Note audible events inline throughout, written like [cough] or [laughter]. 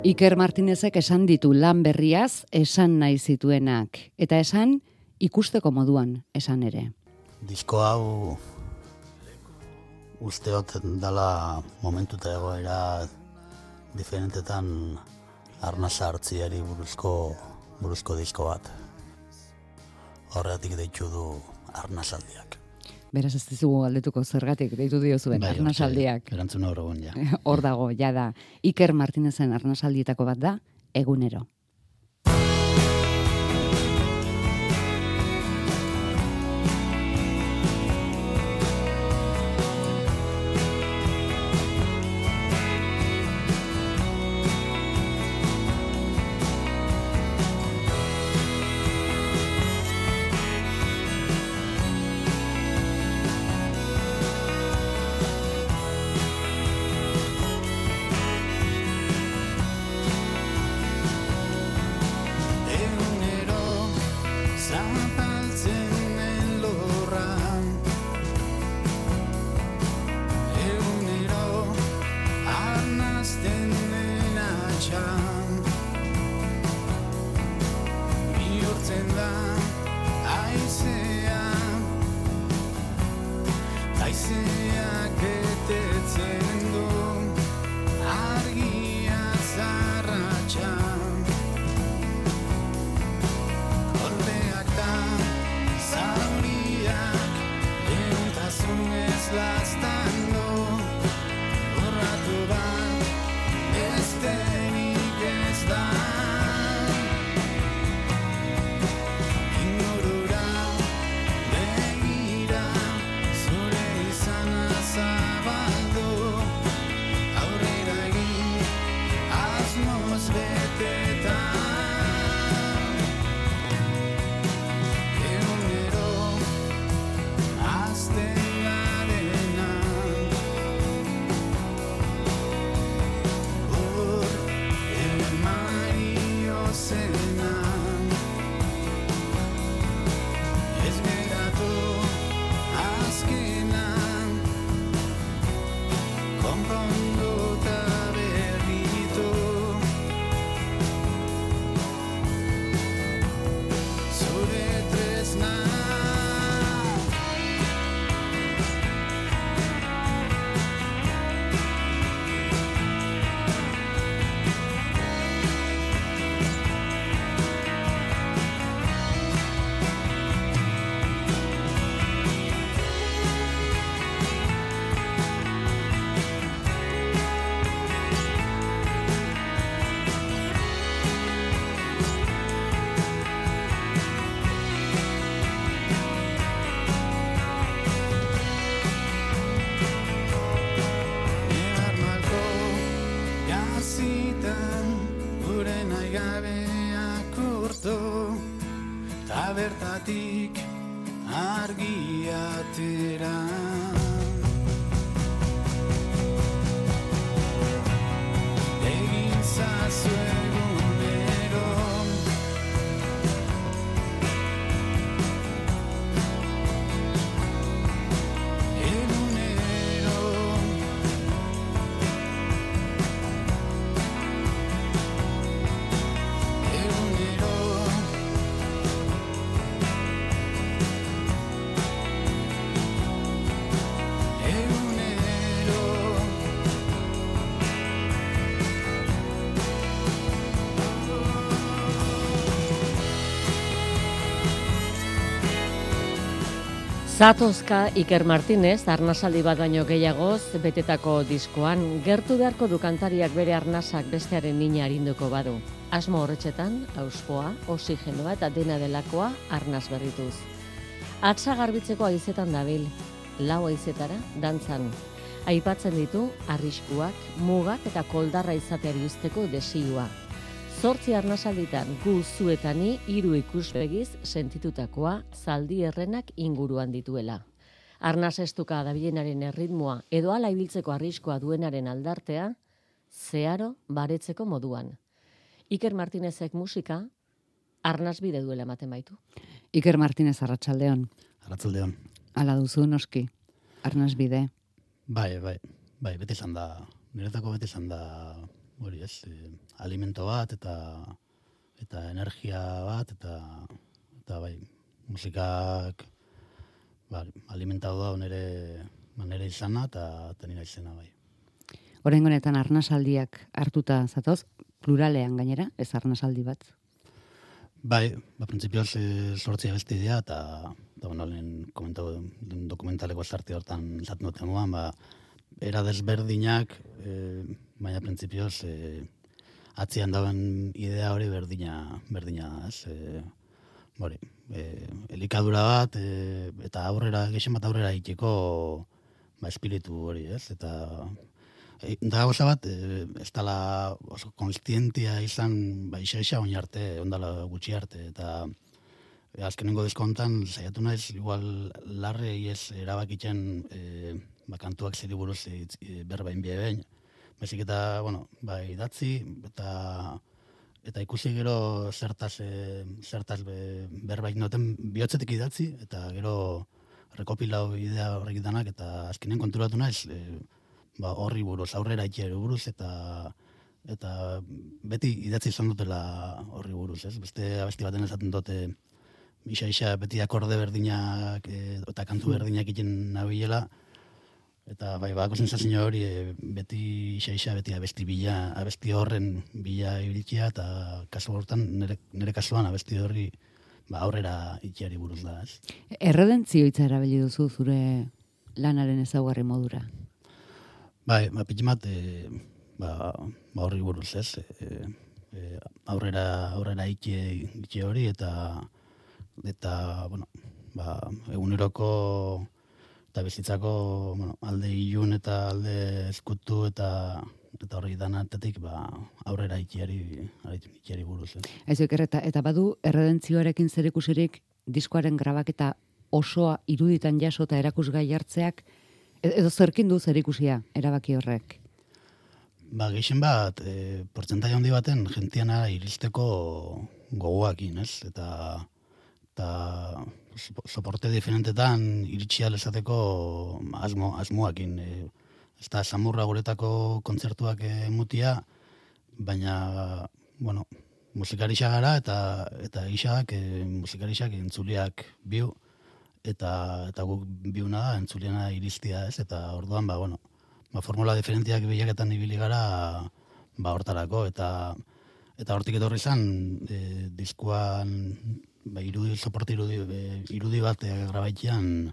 Iker Martinezek esan ditu lan berriaz esan nahi zituenak. Eta esan ikusteko moduan esan ere. Disko hau usteot dala momentu eta egoera diferentetan arnasa hartziari buruzko, buruzko disko bat. Horregatik deitu du arnasaldiak. Beraz ez dizugu galdetuko zergatik, deitu dio zuen, Bai, arnasaldiak. hortxe, Erantzun hor ja. [laughs] Hor dago, jada. Iker Martinezen arnasaldietako bat da. Egunero Bihurtzen da Zatozka Iker Martinez, arnasaldi bat baino gehiagoz, betetako diskoan, gertu beharko du kantariak bere arnasak bestearen nina arinduko badu. Asmo horretxetan, auspoa, oxigenoa eta dena delakoa arnaz berrituz. Atza garbitzeko aizetan dabil, lau aizetara, dantzan. Aipatzen ditu, arriskuak, mugak eta koldarra izateari usteko desioa. Zortzi arnasalditan gu zuetani hiru ikuspegiz sentitutakoa zaldi errenak inguruan dituela. Arnaz estuka dabilenaren erritmoa edo ala ibiltzeko arriskoa duenaren aldartea, zeharo baretzeko moduan. Iker Martinezek musika, arnaz bide duela ematen baitu. Iker Martinez Arratsaldeon. Arratzaldeon. Hala duzu noski. Arnaz bide. Bai, bai, bai, bete izan da, niretako bete izan da hori ez, e, alimento bat eta eta energia bat eta eta bai, musikak ba, alimentatu da nire ba, nire izana eta eta nire izena bai. Orain honetan arnasaldiak hartuta zatoz, pluralean gainera, ez arnasaldi bat. Bai, ba, prinsipioz e, sortzia beste idea, eta, eta bueno, lehen dokumentaleko sarti hortan zaten duten ba, era desberdinak, e, baina prinsipioz, e, atzian dauen idea hori berdina, berdina ez? E, hori, e, elikadura bat, e, eta aurrera, gexen bat aurrera itxeko, ba, espiritu hori, ez? Eta E, da bat, e, ez dala oso konstientia izan, ba, isa isa oin arte, ondala gutxi arte, eta e, azkenengo deskontan, saiatu naiz, igual larre ez erabakitzen e, ba, kantuak zeri buruz e, berbain bie behin. Baizik eta, bueno, ba, idatzi, eta eta ikusi gero zertaz, e, zertaz be, berbaik noten bihotzetik idatzi, eta gero rekopilau idea horrek danak, eta azkenen konturatu naiz, e, ba, horri buruz, aurrera itxero buruz, eta eta beti idatzi izan dutela horri buruz, ez? Beste abesti baten esaten dute isa isa beti akorde berdinak e, eta kantu Hmm. berdinak egiten nabilela eta bai bako sensazio hori e, beti isa beti abesti bila abesti horren bila ibiltzea eta kasu hortan nire, nire kasuan abesti horri ba, aurrera itxeari buruz da, ez? Erredentzio hitza erabili duzu zure lanaren ezaugarri modura. Bai, ba, pitxin bat, e, ba, ba horri buruz ez, e, e, aurrera, aurrera itxe, itxe hori, eta, eta, bueno, ba, eguneroko eta bizitzako bueno, alde ilun eta alde eskutu eta eta horri danatetik ba, aurrera itxiari, itxiari buruz. Ez. Ez eta, eta badu erredentzioarekin zerikusirik diskoaren grabaketa osoa iruditan jaso eta erakusgai hartzeak, e- edo zerkin du zerikusia erabaki horrek. Ba, gehien bat, e, portzentai handi baten jentiana iristeko gogoakin, ez? Eta, eta soporte diferentetan iritsi alezateko asmo, asmoakin. E, ez da, samurra guretako kontzertuak e, mutia, baina, bueno, musikarisa gara eta eta gixak e, musikarixak entzuliak biu eta eta guk biuna da entzuliana iristia, ez? Eta orduan ba bueno, ba formula diferentiak bilaketan ibili gara ba hortarako eta eta hortik etorri izan e, diskuan ba irudi soporte irudi irudi bat e, grabaitzean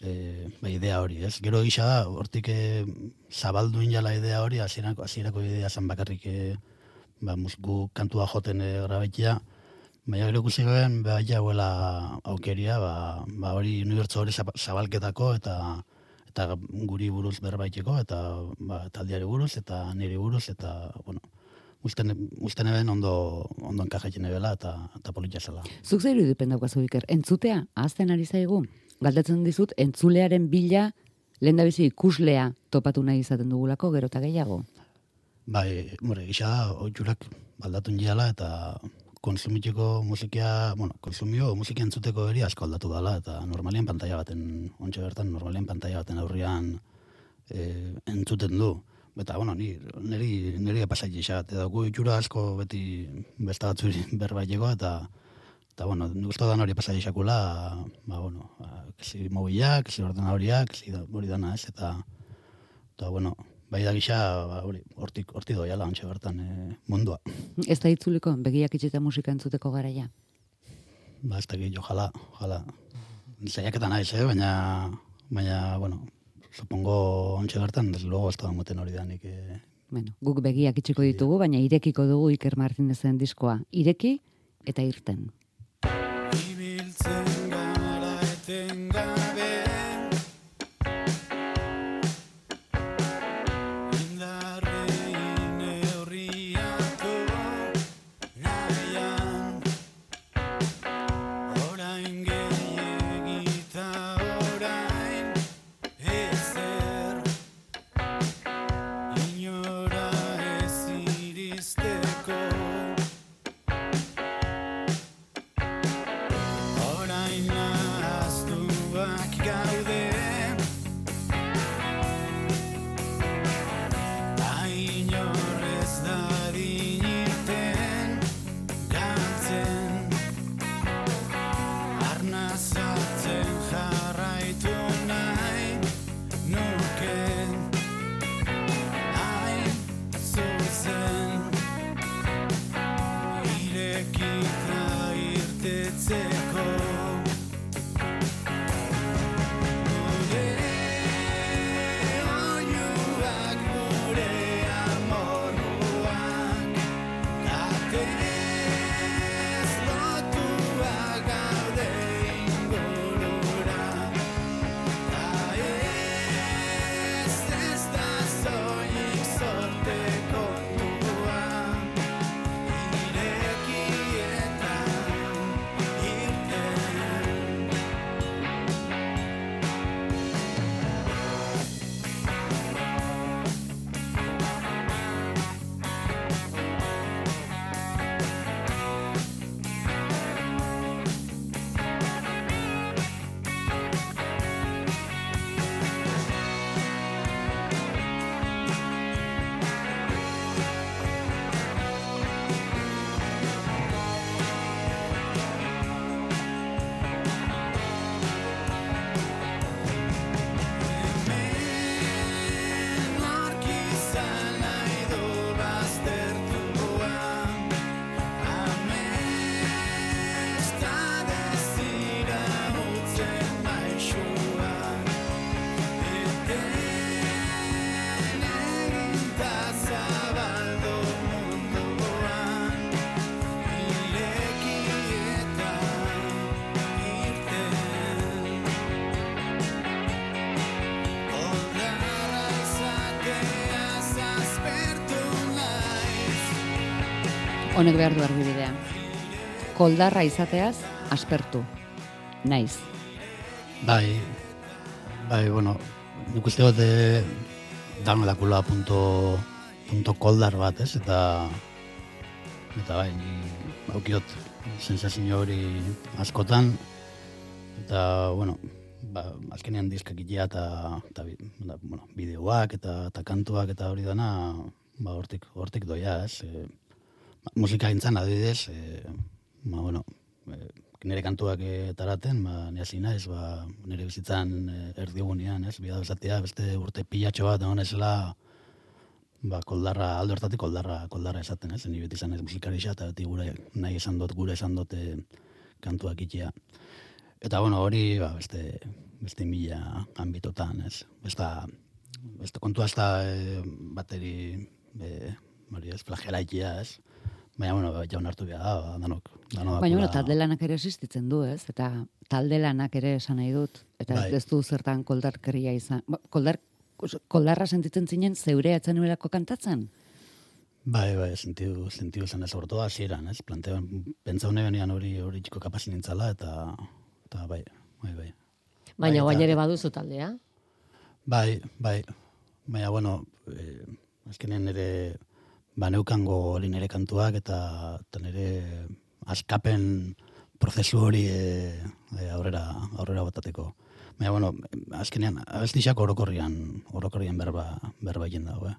e, ba, idea hori, ez? Gero gisa da, hortik e, zabaldu inala idea hori, hasierako hasierako idea zan bakarrik e, ba, musku kantua joten e, grabaitia, baina gero ikusi garen, ba, ja huela aukeria, ba, ba hori unibertso hori zaba- zabalketako eta eta guri buruz berbaiteko, eta ba, taldeari buruz, eta niri buruz, eta, bueno, usten, usten eben ondo, ondo enkajatzen ebela, eta, eta politia zela. Zuk zer irudipen daukazu Iker, entzutea, ahazten ari zaigu? Galdetzen dizut, entzulearen bila, lehen ikuslea topatu nahi izaten dugulako, gero eta gehiago. Bai, more, gisa da, oitxurak aldatun jiala eta konsumiteko musikia, bueno, konsumio musika entzuteko eri asko aldatu dela, eta normalien pantalla baten, ontsa bertan, normalien pantalla baten aurrian e, entzuten du. Eta, bueno, ni, niri, niri pasai gisa, eta gu itxura asko beti besta batzuri [laughs] berbaileko, eta Eta, bueno, nik uste da hori pasai isakula, ba, bueno, ba, kesi mobilak, kesi ordenadoriak, kesi da- hori dana ez, eta, eta, bueno, bai da gisa, ba, hori, hortik, hortik doiala, ontsa bertan, e, mundua. Ez da itzuliko, begiak itxita musika entzuteko garaia. Ba, ez dakit, jala, jala. Zaiaketa naiz, eh? baina, baina, bueno, supongo ontsa bertan, desde luego ez da moten hori da nik, eh, Bueno, guk begiak itxiko ditugu, baina irekiko dugu Iker Martinezen diskoa. Ireki eta irten. Honek behar du argibidea. Koldarra izateaz, aspertu. Naiz. Bai, bai, bueno, nik uste dut eh, dano dakula punto, punto koldar bat, ez? Eta, eta bai, ni aukiot sensazio hori askotan, eta, bueno, ba, azkenean diskak itea eta, eta bueno, bideoak eta, eta kantuak eta hori dana, ba, hortik, hortik doia, ez? E, musika gintzan, adibidez, e, ba, bueno, e, nire kantuak e, taraten, ba, ni hasi naiz, ba, nire bizitzan e, erdigunean, ez? Bida bezatia, beste urte pilatxo bat egon esela, ba, koldarra, alde hortatik koldarra, koldarra esaten, ez? Ni beti izan ez musikari eta beti gure nahi esan dut, gure esan dut e, kantuak itea. Eta bueno, hori ba, beste, beste mila ambitotan, ez? Besta, beste kontua ez da e, bateri e, hori ez, flagelaitia, ez? Baina, bueno, jaun hartu behar da, ba, danok, danok Baina, bueno, talde lanak ere existitzen du, ez? Eta talde lanak ere esan nahi dut. Eta Bai. ez du zertan koldarkeria izan. Ba, Koldar, koldarra sentitzen zinen zeure etzen nuelako kantatzen? Bai, bai, sentiu, sentiu zen ez, orto hasieran, ez? Plantean, pentsa hone benian hori hori txiko kapaz nintzala, eta, eta bai, bai, bai. Baina Bai, guain ere baduzu taldea. Bai, bai. Baina, bueno, eh, azkenean nire ba, neukango hori nire kantuak eta, eta nire askapen prozesu hori e, e, aurrera, aurrera botateko. Baina, bueno, azkenean, abestixak orokorrian, orokorrian berba, berba egin dago, eh?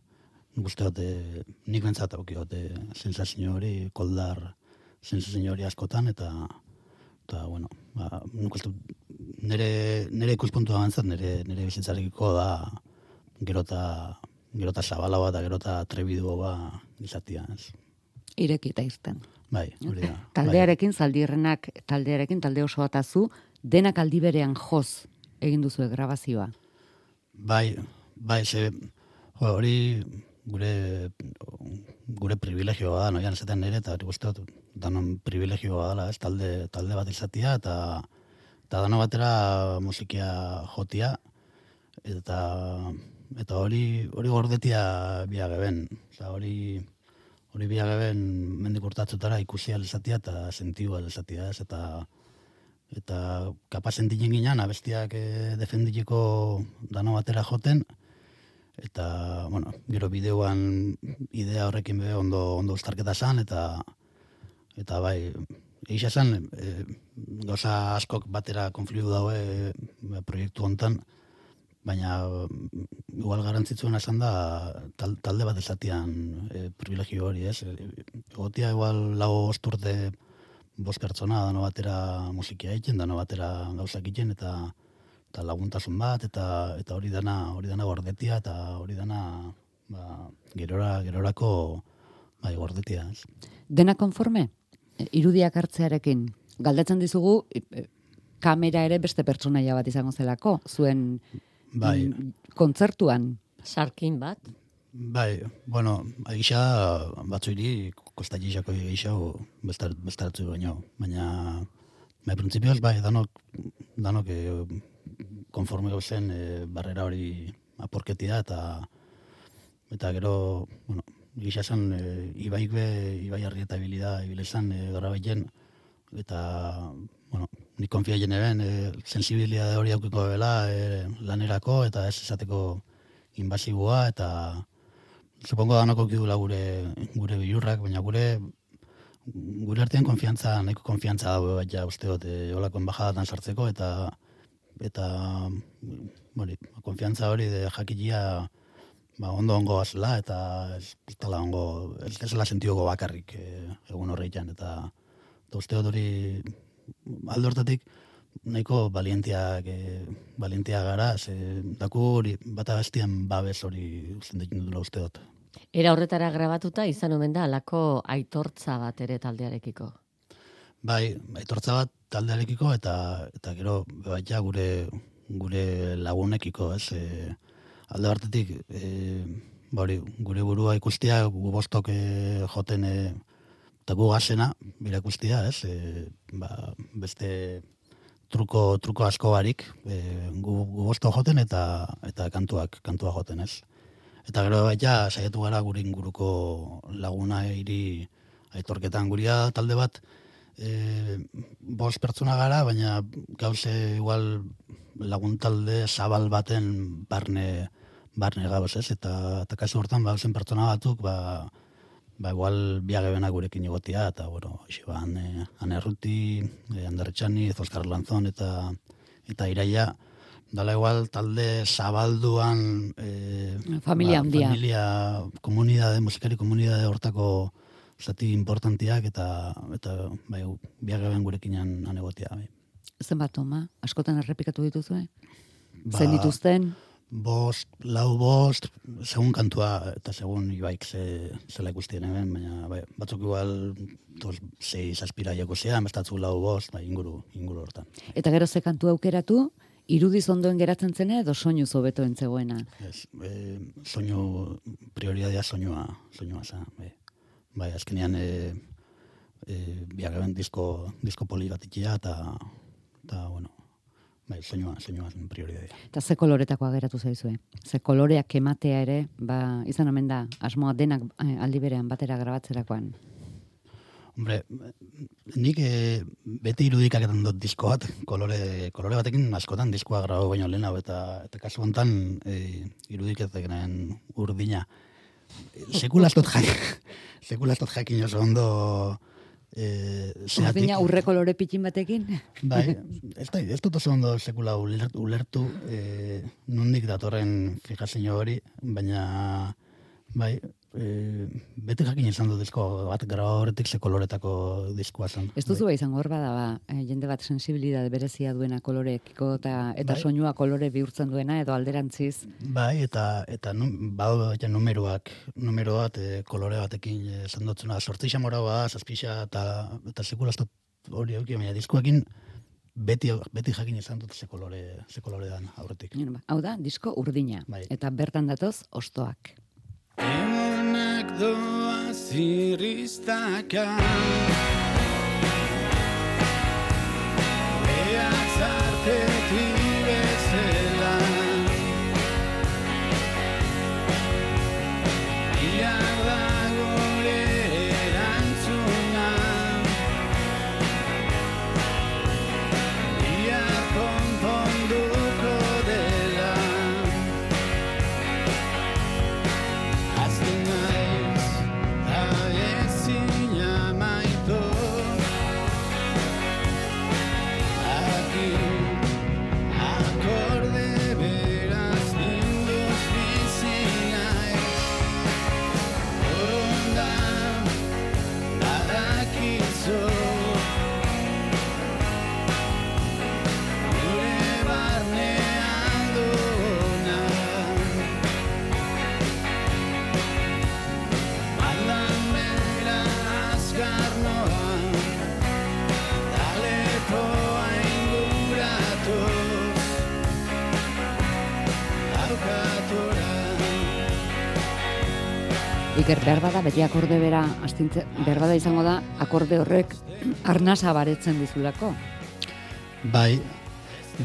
Uste dut, eh, nik bentsat aukio, eh, sensazio hori, koldar sensazio hori askotan, eta, eta bueno, ba, nik uste dut, nire, nire ikuspuntua gantzat, nire, nire bizitzarekiko da, gerota, gerota zabalagoa eta gerota trebiduoa izatia, ez? Ireki eta irten. Bai, hori da. [laughs] Taldearekin, zaldirrenak taldearekin, talde oso batazu, denak aldi berean joz egin duzu grabazioa. Bai, bai, ze, hori gure gure privilegioa da, noian esaten nire, eta hori dut, danon privilegioa dela, ez, talde, talde bat izatia, eta, eta dano batera musikia jotia, eta, eta hori, hori gordetia biageben, Osa, hori, hori biageben mendik urtatzutara ikusi izatia eta sentiu izatia, ez, eta, eta kapazen dinen ginen, abestiak e, defenditiko dano batera joten, eta, bueno, gero bideoan idea horrekin be ondo, ondo ustarketa zan, eta, eta bai, egisa zen, e, gauza askok batera konfliu daue e, proiektu hontan, baina igual garantzitzuena esan da tal, talde bat esatian e, privilegio hori, ez? Egotia igual lau osturte bost pertsona dano batera musikia egiten, dano batera gauzak egiten, eta eta laguntasun bat, eta eta hori dana hori dana gordetia, eta hori dana ba, gerora, gerorako bai, gordetia, ez? Dena konforme? Irudiak hartzearekin. Galdetzen dizugu, e, kamera ere beste pertsonaia bat izango zelako, zuen Bai, kontzertuan. Sarkin bat. Bai, bueno, egisa batzuiri kosta gixako egisa bestar, bestartzu baino, baina bai, printzipioz, bai, danok, danok e, konforme gauzen e, barrera hori aporketia eta eta gero, bueno, egisa zen e, ibaik be, ibai harri eta ibilida, ibilezan e, gara eta, bueno, nik konfia jene ben, e, sensibilidade hori aukiko bela e, lanerako eta ez esateko invasiboa eta supongo danoko kidula gure gure bilurrak, baina gure gure artean konfiantza, nahiko konfiantza dago bat ja uste dut, e, holako embajadatan sartzeko eta eta hori, konfiantza hori de jakitia ba, ondo ongo azela eta ez, dela ongo, ez ezela sentioko bakarrik e, egun horreitan eta, eta uste dut hori alde hortatik nahiko balientiak, e, balientia gara, ze daku hori bata bestian babes hori sentitzen dutela uste dut. Era horretara grabatuta izan omen da alako aitortza bat ere taldearekiko. Bai, aitortza bat taldearekiko eta eta gero baita gure gure lagunekiko, ez? E, alde batetik e, ba hori, gure burua ikustia gu bostok e, joten e, eta gu gazena bira ikustia, ez? E, ba, beste truko truko asko barik, e, gu, gu bostok joten eta eta kantuak kantua joten, ez? Eta gero baita saiatu gara gure inguruko laguna hiri aitorketan guria talde bat, e, bost pertsona gara, baina gauze igual lagun talde zabal baten barne, barne gauz ez, eta, eta kasu hortan ba, zen pertsona batzuk, ba, ba igual biagebena gurekin egotia, eta bueno, hoxe ba, ane, ane Arruti, e, Ander Etxani, Oskar Lanzon, eta, eta iraia, dala igual talde zabalduan e, Familia handia. familia, komunidade, musikari komunidade hortako zati importantiak eta eta bai biageben gurekinan anegotia bai. Zenbat toma, askotan errepikatu dituzue? Ba, Zen dituzten? Bost, lau bost, segun kantua eta segun ibaik ze, zela ikustien hemen, baina bai, batzuk igual tos, sei zazpira joko zean, bestatzu lau bost, bai, inguru, inguru hortan. Eta gero ze kantu aukeratu, irudiz ondoen geratzen zena edo soinu hobeto entzegoena. Ez, e, soinu, prioridadea soinua, soinua za, bai. Bai, azkenean e, e, biageben disko, disko poli bat ikia eta, eta, bueno, bai, soinua, soinua zen prioridadea. Eta ze koloretakoa geratu zaizue. Ze koloreak ematea ere, ba, izan omen da, asmoa denak eh, aldi berean batera grabatzerakoan. Hombre, nik e, beti irudikaketan dut disko bat, kolore, kolore batekin askotan diskoa grabo baino lehenago, eta, eta kasu honetan e, irudiketan urdina. Sekula dut jakin, [laughs] sekula dut jakin oso ondo e, zeatik. Urdina urre kolore pitin batekin? [laughs] Bai, ez, da, ez dut oso ondo sekula ulertu, ulertu e, nondik datorren fijazio hori, baina bai, e, beti jakin izan dut disko bat graba horretik ze koloretako diskoa zen. Ez duzu izango hor bada, ba, eh, jende bat sensibilitate berezia duena koloreekiko eta, eta Bai. soinua kolore bihurtzen duena edo alderantziz. Bai, eta eta num, badu ja numeroak, numero bat e, kolore batekin esan dutzuna, sortzi xamora bat, zazpixa, eta, eta sekula ez dut hori auki, baina diskoekin beti, beti jakin izan dut ze kolore, ze kolore dan aurretik. Ba, Hau da, disko urdina. Bai. Eta bertan datoz, ostoak. Egunak doa zirriztaka Behatz artetik bezala Iar da beti akorde bera, astintze, behar bada izango da, akorde horrek arnasa baretzen dizulako. Bai,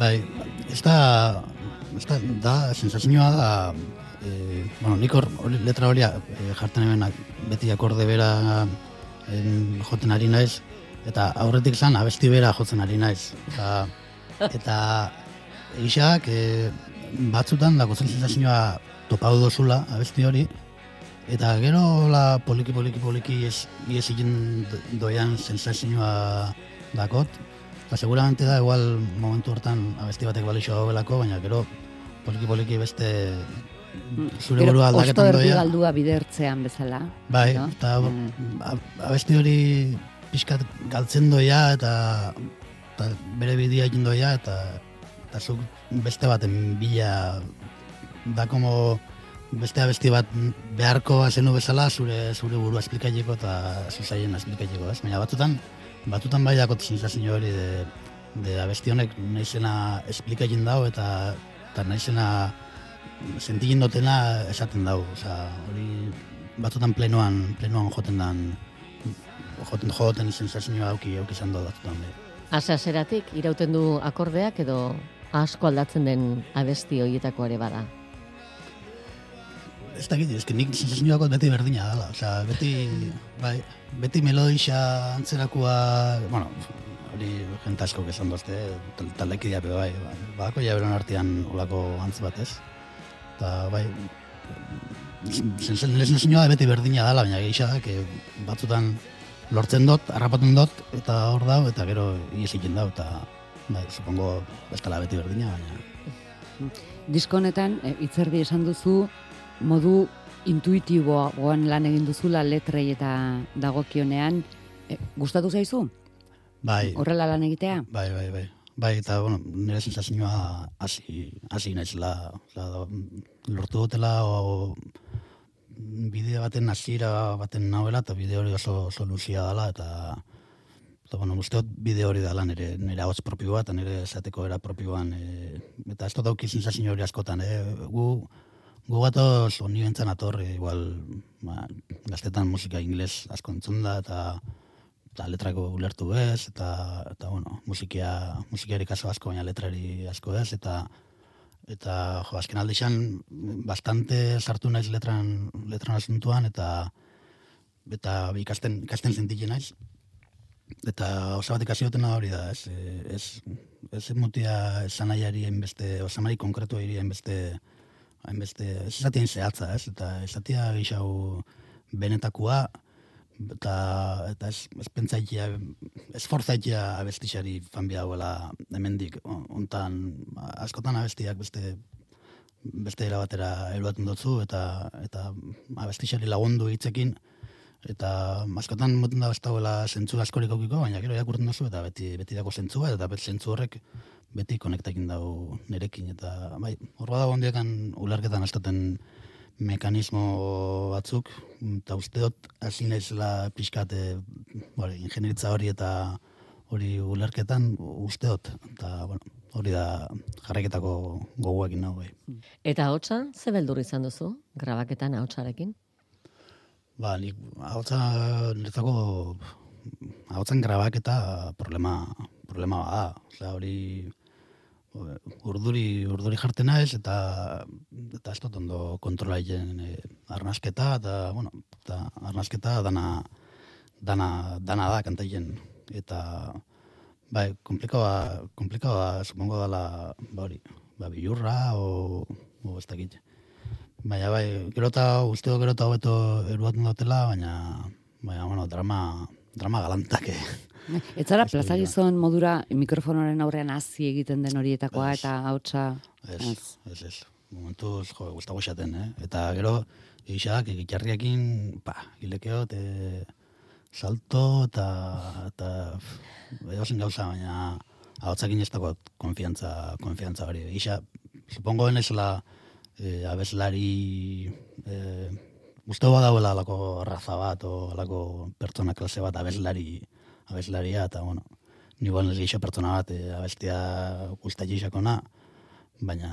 bai, ez da, ez da, da, sensazioa da, e, bueno, nik hor, letra hori e, jartzen hemen beti akorde bera en, joten ari naiz, eta aurretik zan abesti bera jotzen ari naiz. Eta, [laughs] eta eixak e, batzutan dako zen sensazioa topau dozula abesti hori, eta gero la poliki poliki poliki ez, ez egin doian sensazioa dakot, Ba, seguramente da, igual momentu hortan abesti batek balixo gaubelako, baina gero poliki poliki beste zure Gero, burua osto aldaketan doia. galdua bidertzean bezala. Bai, no? eta Mm. abesti hori pixkat galtzen doia eta, eta bere bidea egin doia eta, eta zuk beste baten bila da como beste abesti bat beharko zenu bezala zure zure burua esplikaileko eta zuzaien esplikaileko, ez? Baina batzutan batzutan bai dakot sensazio hori de, de abesti honek naizena esplika egin dau eta eta naizena sentigin dotena esaten dau, osea, hori batzutan plenoan, plenoan joten dan joten joten sensazioa auki auki izan da batzutan bai. Ase aseratik irauten du akordeak edo asko aldatzen den abesti hoietako ere bada. Ez da ez nik sensazioak beti berdina dela, osea, beti, bai, beti melodisa antzerakoa, bueno, hori jente asko esan dozte, tal, taldekideak be bai, bai, badako ja beron artean olako antz bat ez, eta bai, sensazioa beti berdina dela, baina geixa da, batzutan lortzen dut, harrapatzen dut, eta hor dau, eta gero ies egiten dau, eta bai, supongo, ez beti berdina, baina... Disko honetan, e, hitzerdi esan duzu, modu intuitiboan lan egin duzula letrei eta dagokionean, e, gustatu zaizu? Bai, Horrela lan egitea? Bai, bai, bai. Bai, eta, bueno, nire sensazioa hasi, hasi naizela, lortu dutela, o, bideo baten hasiera baten nauela, eta bideo hori oso, oso luzia dela, eta, eta bueno, uste dut bideo hori dela nire, nire hotz propioa, eta nire esateko era propioan, e, eta ez dut dauki sensazio hori askotan, e, gu, gu gatoz honi bentzan ator, e, igual, ba, gaztetan musika ingles asko entzun da, eta, eta letrako ulertu ez, eta, eta bueno, musikia, musikiari kaso asko, baina letrari asko ez, eta eta jo, azken aldixan bastante sartu naiz letran, letran asuntuan, eta eta ikasten, ikasten sentitzen naiz. Eta oso bat ikasi hori da, ez, eh, ez, ez mutia esanaiari hainbeste, osamari konkretu hainbeste, hainbeste, ez esatien zehatza, ez, eta esatia gixau benetakoa, eta, eta ez, ez pentsaitia, ez forzaitia abestixari fan hauela hemendik, hontan askotan abestiak beste beste era batera eruaten dutzu, eta, eta abestixari lagundu hitzekin, eta askotan moten da bestagoela zentzu askorik aukiko, baina gero irakurtzen duzu, eta beti, beti dago zentzua, eta beti zentzu horrek beti konektakin dago nerekin, eta bai, hor badago ondiekan ularketan astaten mekanismo batzuk, eta uste dut hasi naizela pixkate hori, ingenieritza hori eta hori ulerketan uste dut, eta bueno, hori da jarraiketako gogoekin nago bai. Eta hotza, ze beldur izan duzu, grabaketan ahotsarekin? Ba, nik ahotsa niretzako ahotzen grabaketa problema problema da. Osea, hori urduri urduri jartzen naiz eta eta ez dut ondo kontrola egiten e, arnasketa eta bueno, eta arnasketa dana dana dana da kantaien eta bai, komplikaoa komplikaoa supongo dela ba hori, ba bilurra o o ez dakit. Baina bai, gero eta uste dut gero eta hobeto eruatzen dutela, baina, baina, bueno, drama, drama galantak, eh. Ez zara Ez plaza gizon modura mikrofonoren aurrean hasi egiten den horietakoa Ez. eta hautsa Ez, ez, ez. Momentuz, jo, gustago esaten, eh? Eta gero, egixak, egitarriakin, pa, gilekeot, e, salto, eta, eta, edozen gauza, baina, ahotzakin ez dago konfiantza, konfiantza hori. Egisa, supongo benezela, e, abeslari, e, uste dauela alako raza bat, o alako pertsona klase bat, abeslari, abeslaria, eta, bueno, ni ez gisa pertsona bat, e, abestia guztatxixakona, baina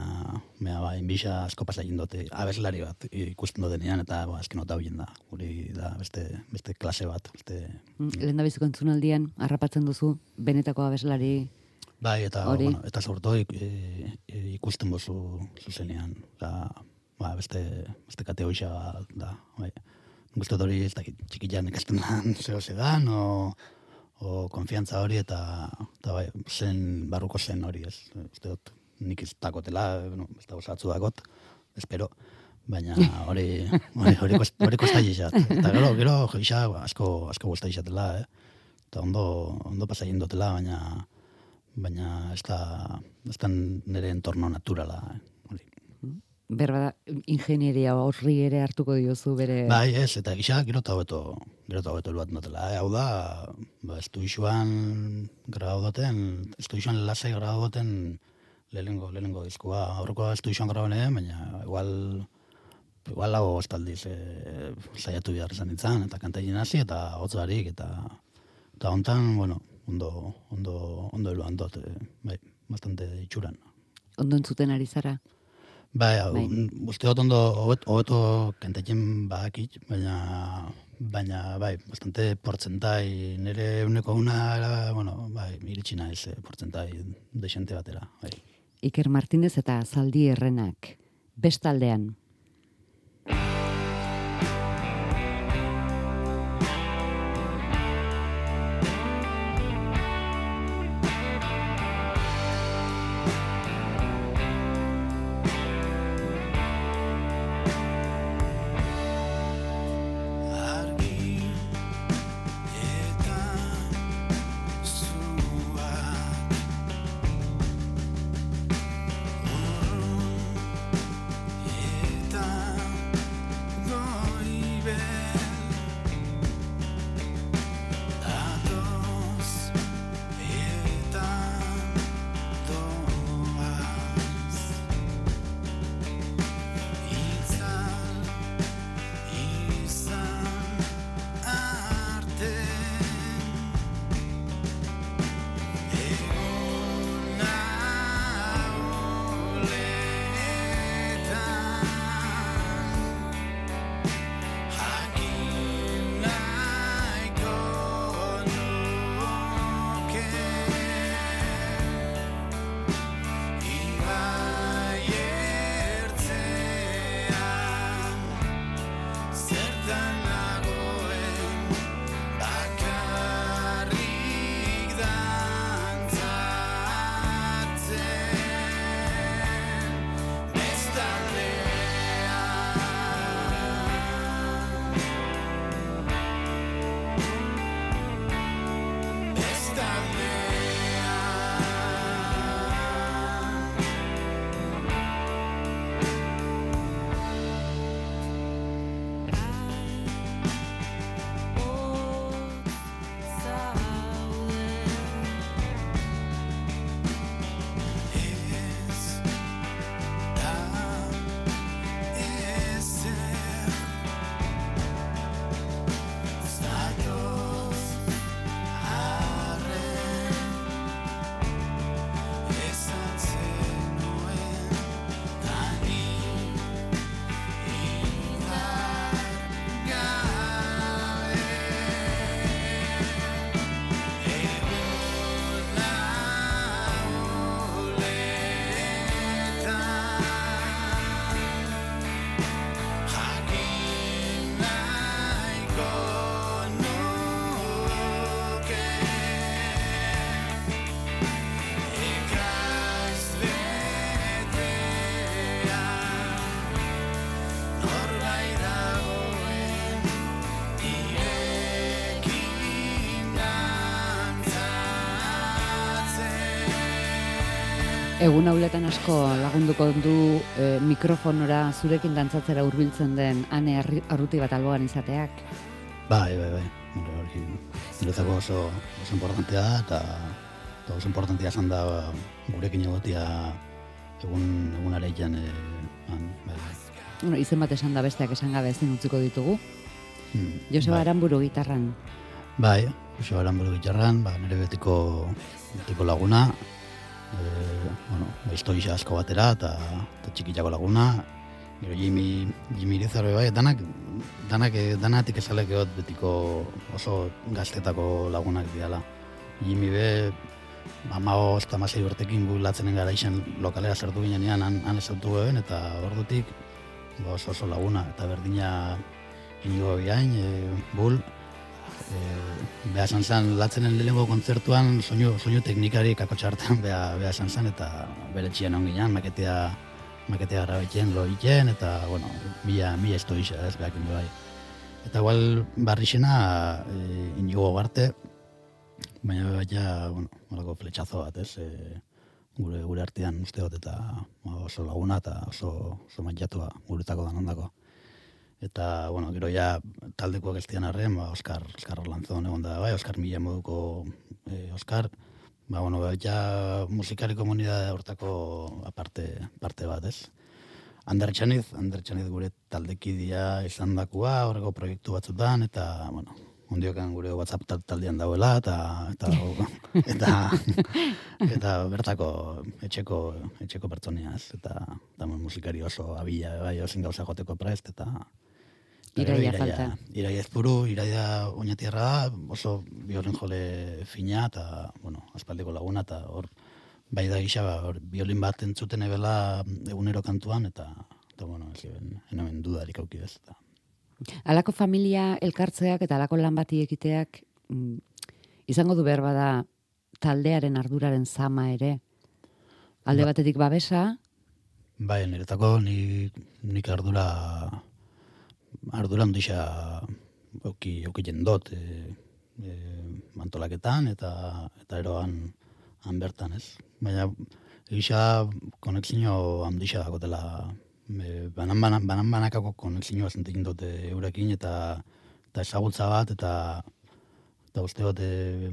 mea ba, inbisa asko pasa egin dute abeslari bat ikusten dutenean eta ba, azken nota hoien da. Hori da beste, beste klase bat. Beste... lehen da biziko entzunaldian, harrapatzen duzu, benetako abeslari, Bai, eta, Hori. bueno, eta sortu ik, e, e, ikusten bozu zuzenean. Da, ba, beste, beste kate hoxa da. Bai. Dut hori ez dakit txikitan ikasten dan zeo zedan, o, o konfiantza hori eta, eta bai, zen, barruko zen hori ez. Uste dut nik ez dakotela, bueno, ez dago zatzu dakot, espero, baina hori [laughs] hori hori hori kosta jixat. Eta gero, gero joixa asko asko gusta jixatela, eh. Eta ondo ondo pasa egin dutela, baina baina ez da ez da nire entorno naturala, eh. Berba ingenieria horri ere hartuko diozu bere... Bai, ez, eta gisa gero eta hobeto, gero eta hobeto eluat notela. Eh? Hau da, ba, estuixuan grabau duten, estuixuan lasai grabau duten lehenengo, lehenengo diskoa. Aurreko estuixuan grabau nehen, baina igual, igual lago ostaldiz e, saiatu behar izan nintzen, eta kantaien hasi, eta hotz barik, eta, eta hontan, bueno, ondo, ondo, ondo eluan dut, e, bai, bastante itxuran. Ondo entzuten ari zara. Bai, Bai. bai. uste dut ondo, hobet- hobeto kantatzen badakit, baina, baina, bai, bastante portzentai, nire uneko una, era, bueno, bai, iritsi naiz eh, portzentai desente batera, bai. Iker Martinez eta Zaldi Errenak. Bestaldean. Egun hauletan asko lagunduko du e, mikrofonora zurekin dantzatzera hurbiltzen den ane arruti bat alboan izateak. Bai, bai, bai. Hori, niretzako oso, oso importantea da, eta, eta oso importantea izan da gurekin egotia egun, egun areian, e, han, bai, bai. Bueno, izen bat esan da besteak esan gabe ezin utziko ditugu. Hmm, Joseba bai. Aranburu gitarran. Bai, Joseba Aranburu gitarran, ba, nire betiko, betiko laguna, e, bueno, historia asko batera, eta, eta txikitako laguna, gero Jimmy, Jimmy Irizarbe bai, danak, danak, eh, danatik esalek egot betiko oso gaztetako lagunak diala. Jimmy be, amago eta masei urtekin gu latzenen gara izan lokalera sartu ginean, han, han esautu geben, eta ordutik ba, oso oso laguna, eta berdina inigo biain, e, bul, e, beha esan zen, latzenen lehenengo kontzertuan soinu, soinu teknikari kako txartan beha, beha esan zen, eta bere txian onginan, maketea, maketea grabetxen lo egiten, eta, bueno, mila, mila esto isa, ez, behak bai. Eta igual barrixena e, inigo garte, baina baina, bueno, malako fletxazo bat, ez, e, gure gure artean uste eta oso laguna eta oso, oso mantxatua guretako danondako. Eta, bueno, gero ja taldekoak ez dian arren, ba, Oskar, Oskar Lanzon egon da, bai, Oskar Mila moduko eh, Oskar, ba, bueno, ba, ja musikari komunidade hortako aparte, parte bat, ez? Ander Txaniz, Ander Txaniz gure taldekidia izan dakua, horreko proiektu batzutan, eta, bueno, ondiokan gure WhatsApp tal- taldean dauela, eta, eta, [laughs] eta, eta bertako etxeko, etxeko pertsonia, ez? Eta, eta musikari oso abila, bai, osin gauza joteko prest, eta, Iraia falta. Iraia ezpuru, iraia oinatierra da, oso biolin jole fina, eta, bueno, aspaldiko laguna, eta hor, bai da gisa, ba, hor, biolin bat entzuten ebela egunero kantuan, eta, eta bueno, ez eben, enomen dudarik auki ez, eta, Alako familia elkartzeak eta alako lan bati ekiteak mm, izango du behar bada taldearen arduraren zama ere. Alde Ba- batetik babesa, Bai, niretako nik, nik ardura ardura ondisa auki, auki jendot e, e, mantolaketan eta eta eroan han bertan, ez? Baina egisa konexio handisa dakotela e, banan, banan, banan banakako konexioa zentekin dute eurekin eta eta ezagutza bat eta eta uste dut e,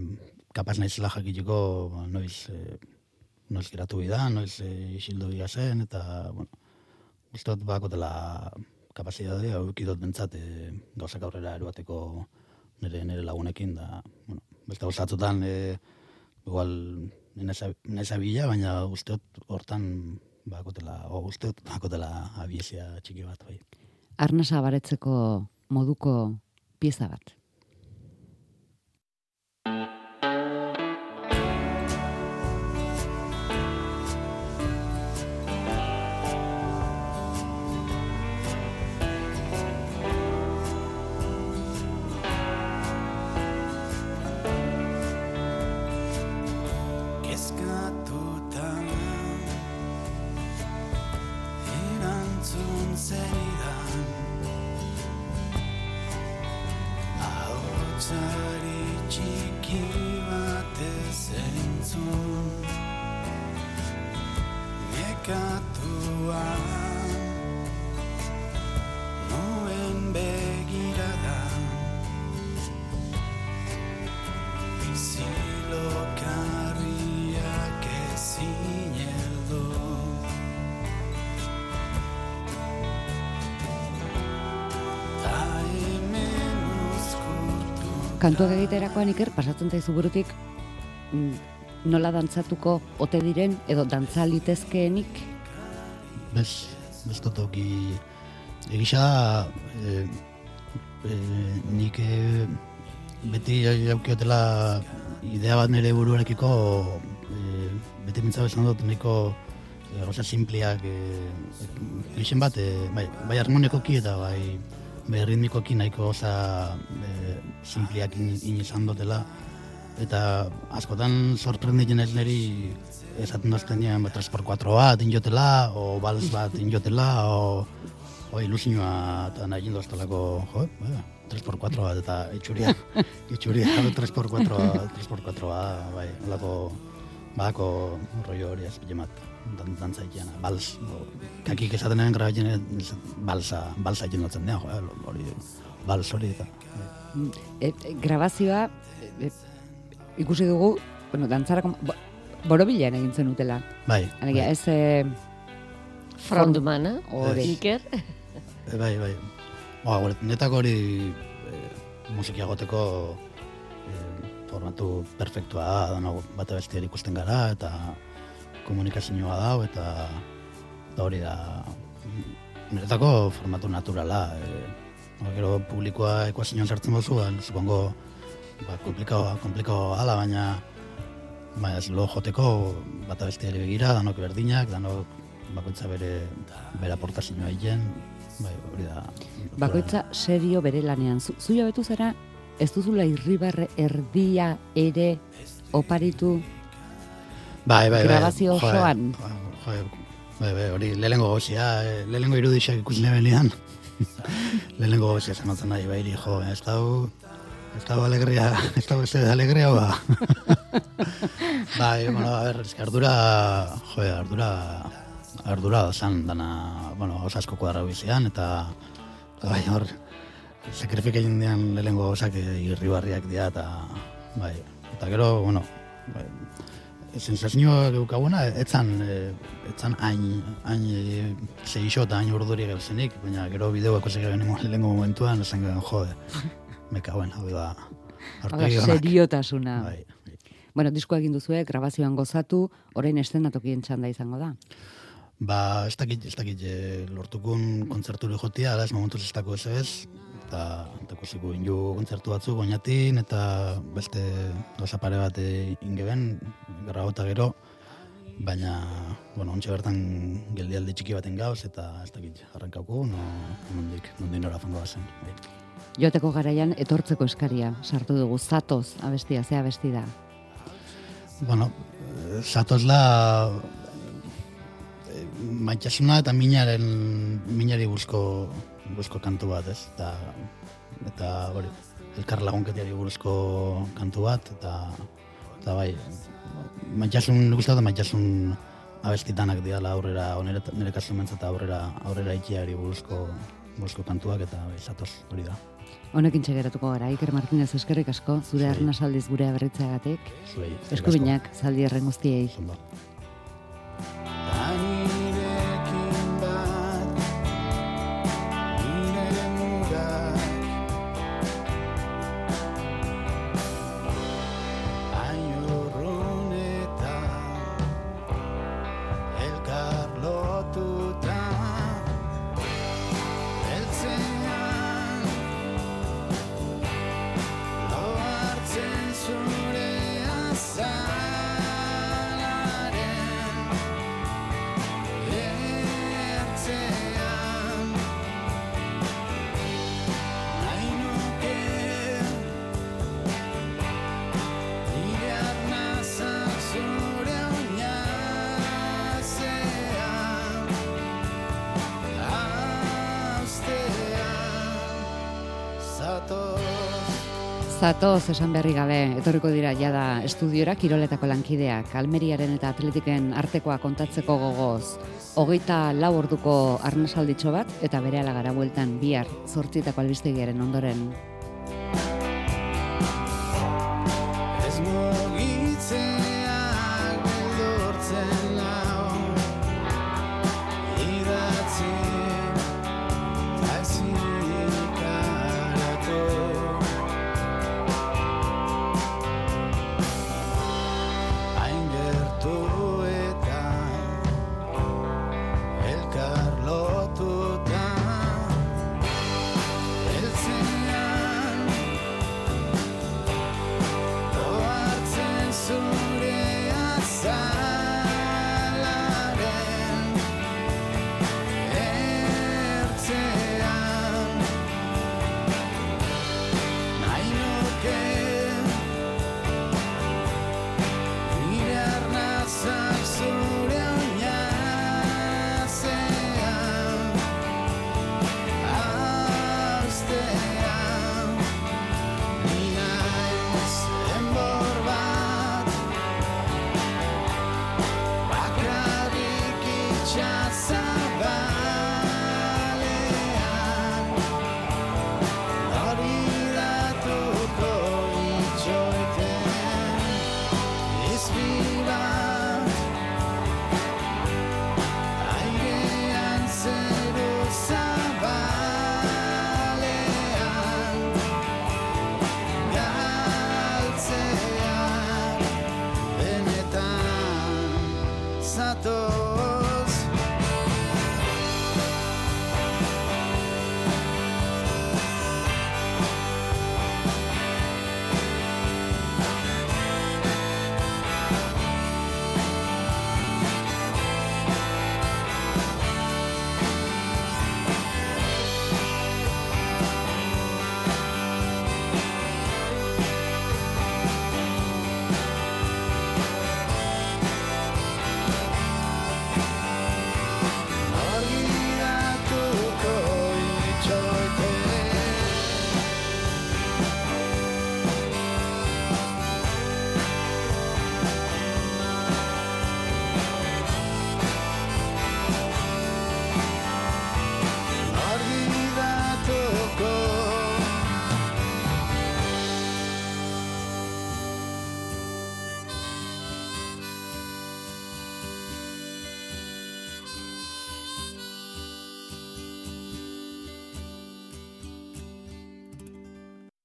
kapaz naizela jakiteko ba, noiz e, noiz geratu bida, noiz e, isildu zen, eta, bueno, uste dut bakotela kapazitatea, dut bentsat, e, gauzak aurrera eruateko nire, nire lagunekin, da, bueno, beste gozatzutan, e, igual, nesa bila, baina uste dut hortan bakotela, o uste dut bakotela abiezia txiki bat, bai. arnasa baretzeko moduko pieza bat. Kantuak egiterakoan iker pasatzen zaizu burutik mm, nola dantzatuko ote diren edo dantza litezkeenik? Bez, bez auki egisa e, e, nik e, beti jaukiotela idea bat nire buruarekiko e, beti mintza bezan dut nahiko e, gauza simpliak e, gixen bat, e, bai, bai harmonikoki eta bai, ritmikoki nahiko gauza e, simpliak in, in izan dutela eta askotan sorprenditzen ez niri esaten dozten nian 3x4 bat injotela, o bals bat injotela, o, o ilusioa eta nahi indoztelako, jo, eh, 3x4 bat eta itxuria, [laughs] itxuria 3x4, 3x4 bat, bai, holako, badako rollo hori ez, bat. Dan, dantza egiten, bals, o, kakik esaten den grabatzen balsa, balsa egiten dutzen dira, jo, eh, hori, bals hori eta. E, grabazioa e, ikusi dugu, bueno, dantzarako bo, borobilean egin zen utela. Bai, Alegia, bai, ez e, Frontmana, Hori. Iker. [laughs] e, bai, bai. Ba, gure, netako hori e, musikia goteko e, formatu perfektua da, dano beste ikusten gara, eta komunikazioa dau, eta, eta hori da, niretako formatu naturala. E, gero publikoa ekuazioan sartzen bozu, ba, supongo, ba, komplikao, komplikao ala, baina baina ez lo joteko bata besteari begira, danok berdinak, danok bakoitza bere bere aportazioa egiten, bai, hori da. bakoitza serio bere lanean. Zu, zu jabetu zara, ez duzula irribarre erdia ere oparitu bai, bai, bai. grabazio osoan. bai, bai, hori lehenengo gozia, eh, lehenengo irudixak ikusi nebelian. [laughs] lehenengo gozia zenotzen nahi, bai, jo, ez dau, ez dau alegria, [laughs] ez dau ez alegria, ba. [laughs] bai, bueno, a que ardura, joe, ardura, ardura zan dana, bueno, oso asko kuadra bizian, eta, eta bai, hor, sakrifika egin dian lehenengo gozak irribarriak dira, eta, bai, eta gero, bueno, bai, sensazioa geukaguna, etzan, etzan hain, hain e, zeixo eta hain urduri gauzenik, baina gero bideoa ikusi genimo lehenengo momentuan, esan gen, jode, me kauen, hau da, aurpegi onak. seriotasuna. Bai, bai. Bueno, diskoa egin duzue, grabazioan gozatu, orain estenatokien txanda izango da. Ba, ez dakit, ez dakit, e, lortukun kontzerturi jotia, ala ez momentuz ez dako ez ez, eta kusiko inju kontzertu batzuk oinatin, eta beste gauza pare bat e, ingeben, gara gota gero, baina, bueno, ontsa bertan geldialdi txiki baten gauz, eta ez dakit, arrankauko, no, nondik, nondik nora fango bazen. Joateko garaian etortzeko eskaria sartu dugu zatoz abestia, ze abesti da. Bueno, eh, zatozla eh, maitasuna eta minaren minari buruzko buruzko kantu bat, ez? Eta eta hori, elkar lagunketiari buruzko kantu bat eta eta bai, maitasun uste dut maitasun abestitanak diala aurrera onere nire kasu mentzat aurrera aurrera ikiari buruzko buruzko kantuak eta bai, zatoz hori da. Honekin txegeratuko gara, Iker Martinez eskerrik asko, zure arnasaldiz gure asko. Eskubinak, zaldi erren guztiei. Ondo. Zatoz esan berri gabe, etorriko dira jada estudiora kiroletako lankideak, Almeriaren eta Atletiken artekoa kontatzeko gogoz. Hogeita lau orduko arnasalditxo bat, eta bere gara bueltan bihar zortzietako albistegiaren ondoren